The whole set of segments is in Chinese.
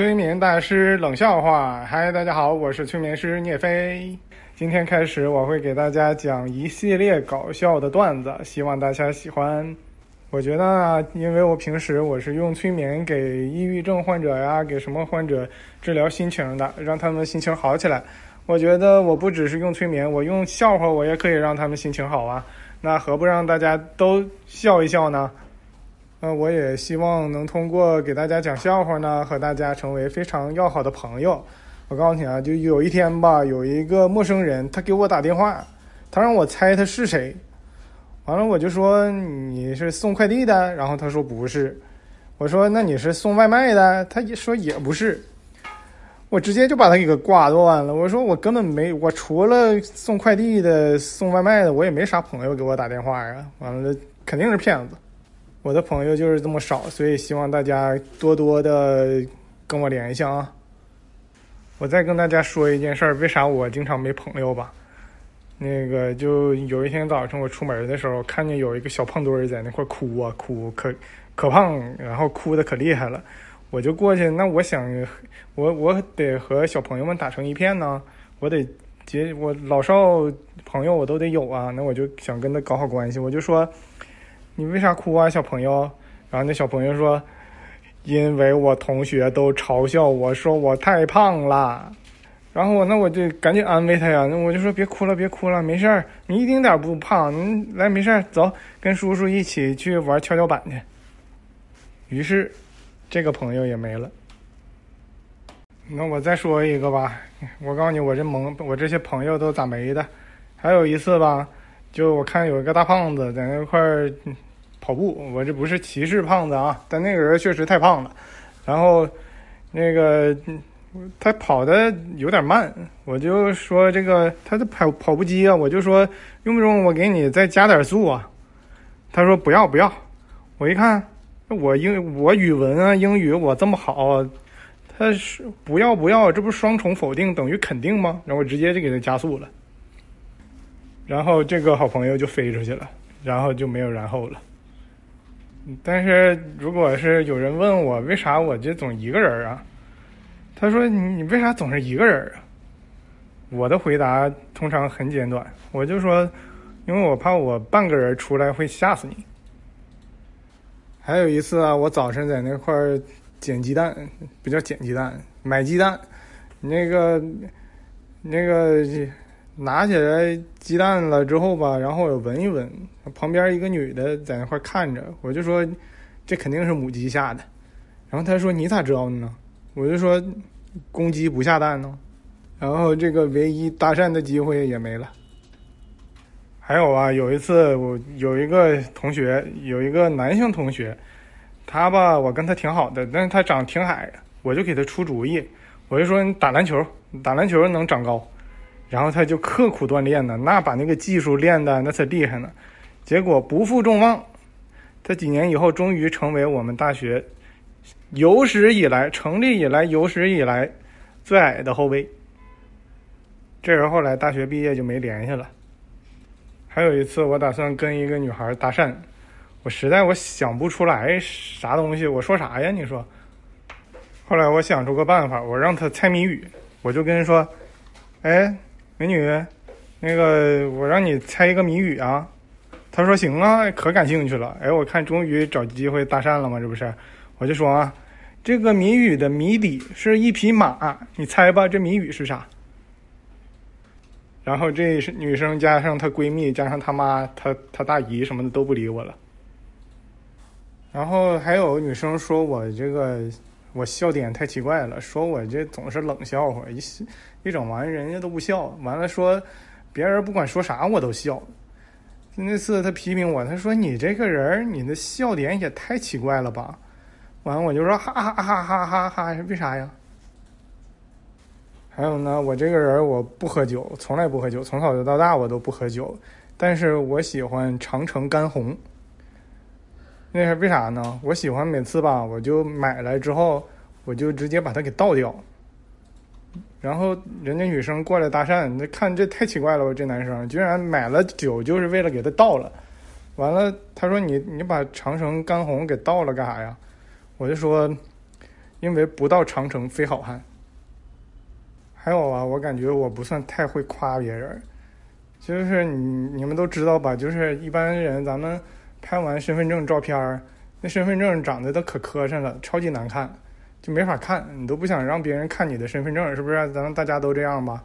催眠大师冷笑话，嗨，大家好，我是催眠师聂飞。今天开始，我会给大家讲一系列搞笑的段子，希望大家喜欢。我觉得，因为我平时我是用催眠给抑郁症患者呀，给什么患者治疗心情的，让他们心情好起来。我觉得我不只是用催眠，我用笑话我也可以让他们心情好啊。那何不让大家都笑一笑呢？呃，我也希望能通过给大家讲笑话呢，和大家成为非常要好的朋友。我告诉你啊，就有一天吧，有一个陌生人，他给我打电话，他让我猜他是谁。完了，我就说你是送快递的，然后他说不是。我说那你是送外卖的，他也说也不是。我直接就把他给挂断了。我说我根本没，我除了送快递的、送外卖的，我也没啥朋友给我打电话呀。完了，肯定是骗子。我的朋友就是这么少，所以希望大家多多的跟我联系啊！我再跟大家说一件事儿，为啥我经常没朋友吧？那个就有一天早上我出门的时候，看见有一个小胖墩儿在那块儿哭啊哭，可可胖，然后哭的可厉害了。我就过去，那我想，我我得和小朋友们打成一片呢，我得结我老少朋友我都得有啊，那我就想跟他搞好关系，我就说。你为啥哭啊，小朋友？然后那小朋友说：“因为我同学都嘲笑我说我太胖了。”然后我那我就赶紧安慰他呀，那我就说：“别哭了，别哭了，没事儿，你一丁点不胖，你来没事儿，走，跟叔叔一起去玩跷跷板去。”于是，这个朋友也没了。那我再说一个吧，我告诉你，我这萌，我这些朋友都咋没的？还有一次吧，就我看有一个大胖子在那块儿。跑步，我这不是歧视胖子啊，但那个人确实太胖了。然后，那个他跑的有点慢，我就说这个他的跑跑步机啊，我就说用不用我给你再加点速啊？他说不要不要。我一看，我英我语文啊英语我这么好，他是不要不要，这不是双重否定等于肯定吗？然后我直接就给他加速了。然后这个好朋友就飞出去了，然后就没有然后了。但是，如果是有人问我为啥我就总一个人啊？他说：“你你为啥总是一个人啊？”我的回答通常很简短，我就说：“因为我怕我半个人出来会吓死你。”还有一次啊，我早晨在那块捡鸡蛋，不叫捡鸡蛋，买鸡蛋，那个那个。拿起来鸡蛋了之后吧，然后我闻一闻，旁边一个女的在那块看着，我就说这肯定是母鸡下的。然后她说你咋知道的呢？我就说公鸡不下蛋呢。然后这个唯一搭讪的机会也没了。还有啊，有一次我有一个同学，有一个男性同学，他吧我跟他挺好的，但是他长挺矮，我就给他出主意，我就说你打篮球，打篮球能长高。然后他就刻苦锻炼呢，那把那个技术练的那才厉害呢。结果不负众望，他几年以后终于成为我们大学有史以来成立以来有史以来最矮的后卫。这人后来大学毕业就没联系了。还有一次，我打算跟一个女孩搭讪，我实在我想不出来啥东西，我说啥呀？你说。后来我想出个办法，我让她猜谜语，我就跟人说：“哎。”美女，那个我让你猜一个谜语啊。他说行啊，可感兴趣了。哎，我看终于找机会搭讪了嘛，这不是？我就说啊，这个谜语的谜底是一匹马，你猜吧，这谜语是啥？然后这女生加上她闺蜜加上她妈她她大姨什么的都不理我了。然后还有女生说我这个。我笑点太奇怪了，说我这总是冷笑话，一一整完人家都不笑，完了说别人不管说啥我都笑。那次他批评我，他说你这个人你的笑点也太奇怪了吧？完了我就说哈哈哈哈哈哈，为啥呀？还有呢，我这个人我不喝酒，从来不喝酒，从小到大我都不喝酒，但是我喜欢长城干红。那是为啥呢？我喜欢每次吧，我就买来之后，我就直接把它给倒掉。然后人家女生过来搭讪，那看这太奇怪了吧？这男生居然买了酒就是为了给他倒了。完了，他说你你把长城干红给倒了干啥呀？我就说，因为不到长城非好汉。还有啊，我感觉我不算太会夸别人，就是你你们都知道吧？就是一般人咱们拍完身份证照片儿那身份证长得都可磕碜了，超级难看，就没法看，你都不想让别人看你的身份证，是不是？咱们大家都这样吧。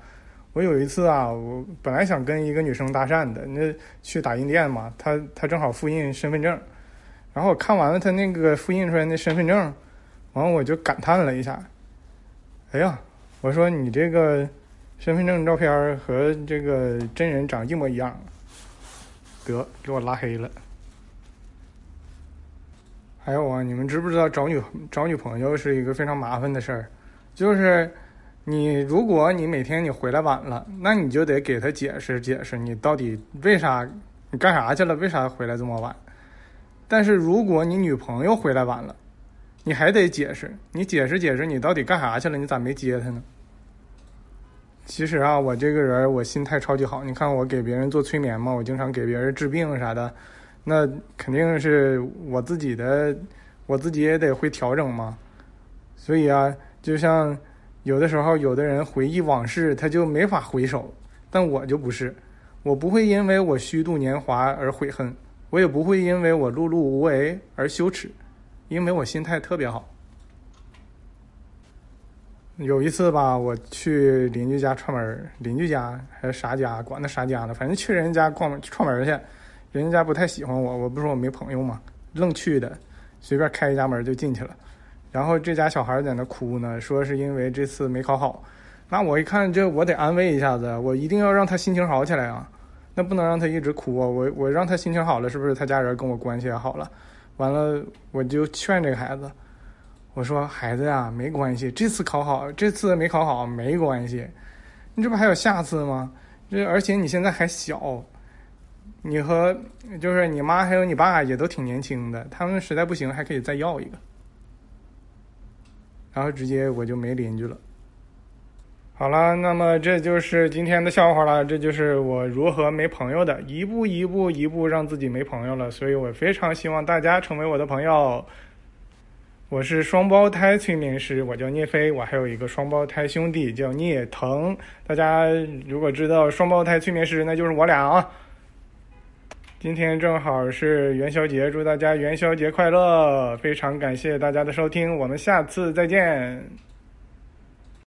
我有一次啊，我本来想跟一个女生搭讪的，那去打印店嘛，她她正好复印身份证，然后我看完了她那个复印出来那身份证，完我就感叹了一下，哎呀。我说你这个身份证照片和这个真人长一模一样，得给我拉黑了。还有啊，你们知不知道找女找女朋友是一个非常麻烦的事儿？就是你如果你每天你回来晚了，那你就得给他解释解释，你到底为啥你干啥去了？为啥回来这么晚？但是如果你女朋友回来晚了，你还得解释，你解释解释你到底干啥去了？你咋没接她呢？其实啊，我这个人我心态超级好。你看我给别人做催眠嘛，我经常给别人治病啥的，那肯定是我自己的，我自己也得会调整嘛。所以啊，就像有的时候有的人回忆往事，他就没法回首，但我就不是，我不会因为我虚度年华而悔恨，我也不会因为我碌碌无为而羞耻，因为我心态特别好。有一次吧，我去邻居家串门，邻居家还是啥家，管他啥家呢，反正去人家逛串门去，人家不太喜欢我，我不是我没朋友嘛，愣去的，随便开一家门就进去了。然后这家小孩在那哭呢，说是因为这次没考好。那我一看这，我得安慰一下子，我一定要让他心情好起来啊，那不能让他一直哭啊。我我让他心情好了，是不是他家人跟我关系也好了？完了，我就劝这个孩子。我说孩子呀，没关系，这次考好，这次没考好没关系，你这不还有下次吗？这而且你现在还小，你和就是你妈还有你爸也都挺年轻的，他们实在不行还可以再要一个。然后直接我就没邻居了。好了，那么这就是今天的笑话了，这就是我如何没朋友的，一步一步一步让自己没朋友了，所以我非常希望大家成为我的朋友。我是双胞胎催眠师，我叫聂飞，我还有一个双胞胎兄弟叫聂腾。大家如果知道双胞胎催眠师，那就是我俩啊。今天正好是元宵节，祝大家元宵节快乐！非常感谢大家的收听，我们下次再见。